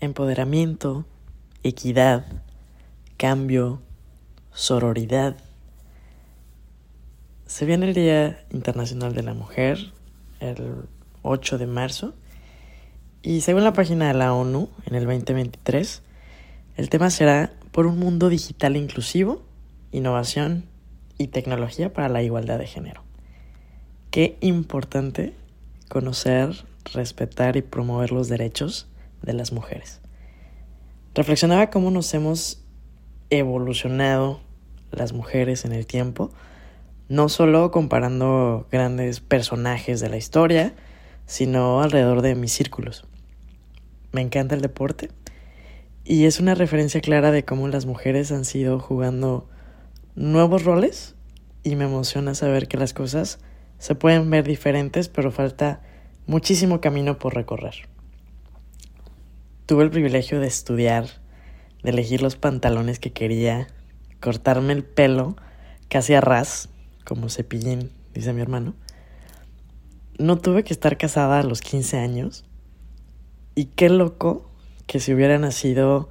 empoderamiento, equidad, cambio, sororidad. Se viene el Día Internacional de la Mujer, el 8 de marzo, y según la página de la ONU, en el 2023, el tema será por un mundo digital inclusivo, innovación y tecnología para la igualdad de género. Qué importante conocer, respetar y promover los derechos de las mujeres. Reflexionaba cómo nos hemos evolucionado las mujeres en el tiempo, no solo comparando grandes personajes de la historia, sino alrededor de mis círculos. Me encanta el deporte y es una referencia clara de cómo las mujeres han sido jugando nuevos roles y me emociona saber que las cosas se pueden ver diferentes, pero falta muchísimo camino por recorrer. Tuve el privilegio de estudiar, de elegir los pantalones que quería, cortarme el pelo casi a ras, como cepillín, dice mi hermano. No tuve que estar casada a los 15 años. Y qué loco que si hubiera nacido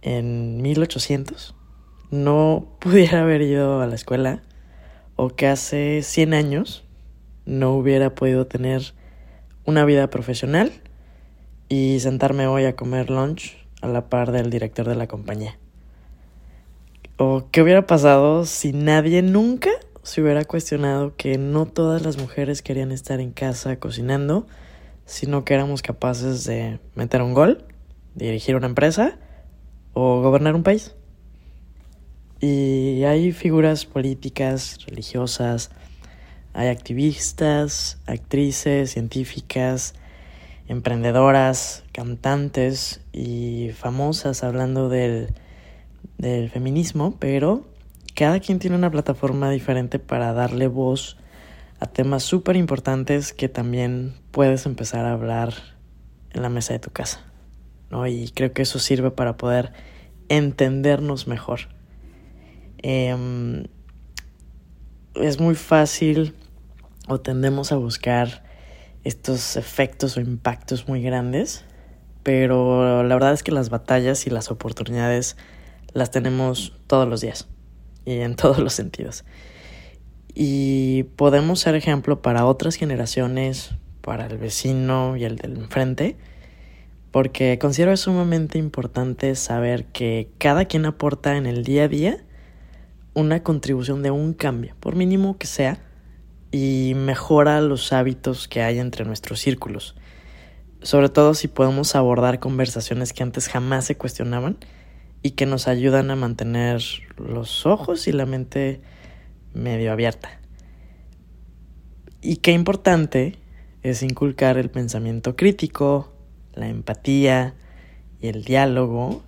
en 1800, no pudiera haber ido a la escuela o que hace 100 años no hubiera podido tener una vida profesional y sentarme hoy a comer lunch a la par del director de la compañía. ¿O qué hubiera pasado si nadie nunca se hubiera cuestionado que no todas las mujeres querían estar en casa cocinando, sino que éramos capaces de meter un gol, dirigir una empresa o gobernar un país? Y hay figuras políticas, religiosas, hay activistas, actrices, científicas, emprendedoras, cantantes y famosas hablando del, del feminismo, pero cada quien tiene una plataforma diferente para darle voz a temas súper importantes que también puedes empezar a hablar en la mesa de tu casa. ¿no? Y creo que eso sirve para poder entendernos mejor. Em, es muy fácil o tendemos a buscar estos efectos o impactos muy grandes, pero la verdad es que las batallas y las oportunidades las tenemos todos los días y en todos los sentidos. Y podemos ser ejemplo para otras generaciones, para el vecino y el del enfrente, porque considero sumamente importante saber que cada quien aporta en el día a día una contribución de un cambio, por mínimo que sea, y mejora los hábitos que hay entre nuestros círculos. Sobre todo si podemos abordar conversaciones que antes jamás se cuestionaban y que nos ayudan a mantener los ojos y la mente medio abierta. Y qué importante es inculcar el pensamiento crítico, la empatía y el diálogo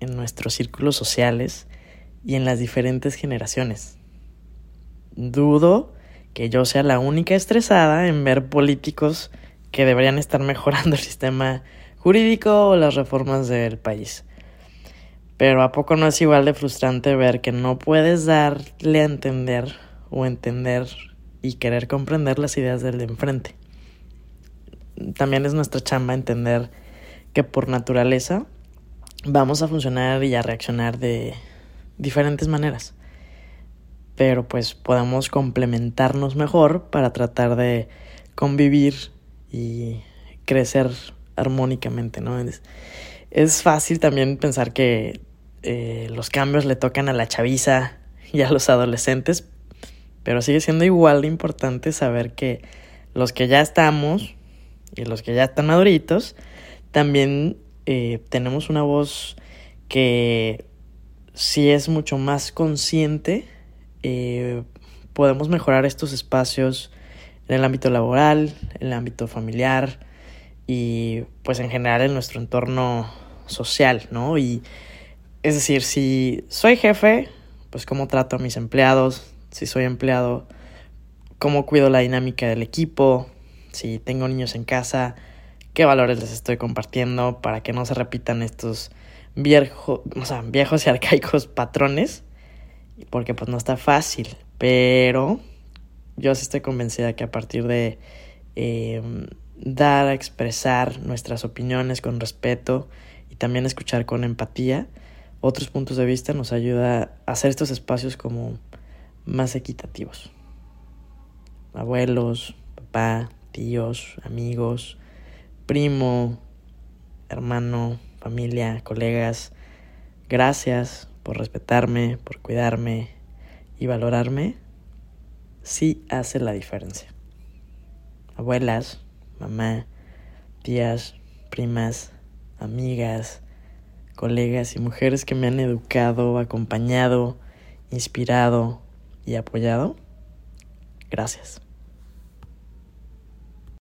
en nuestros círculos sociales y en las diferentes generaciones. Dudo que yo sea la única estresada en ver políticos que deberían estar mejorando el sistema jurídico o las reformas del país. Pero ¿a poco no es igual de frustrante ver que no puedes darle a entender o entender y querer comprender las ideas del de enfrente? También es nuestra chamba entender que por naturaleza vamos a funcionar y a reaccionar de diferentes maneras. Pero pues podemos complementarnos mejor para tratar de convivir y crecer armónicamente, ¿no? Es, fácil también pensar que eh, los cambios le tocan a la chaviza y a los adolescentes, pero sigue siendo igual de importante saber que los que ya estamos y los que ya están maduritos, también eh, tenemos una voz que si es mucho más consciente, eh, podemos mejorar estos espacios en el ámbito laboral, en el ámbito familiar y pues en general en nuestro entorno social, ¿no? Y es decir, si soy jefe, pues cómo trato a mis empleados, si soy empleado, cómo cuido la dinámica del equipo, si tengo niños en casa, qué valores les estoy compartiendo para que no se repitan estos viejo, o sea, viejos y arcaicos patrones, porque pues no está fácil, pero yo sí estoy convencida que a partir de em, dar a expresar nuestras opiniones con respeto y también escuchar con empatía otros puntos de vista nos ayuda a hacer estos espacios como más equitativos. Abuelos, papá, tíos, amigos, primo, hermano, familia, colegas, gracias por respetarme, por cuidarme y valorarme, sí hace la diferencia. Abuelas, mamá, tías, primas, amigas, colegas y mujeres que me han educado, acompañado, inspirado y apoyado. Gracias.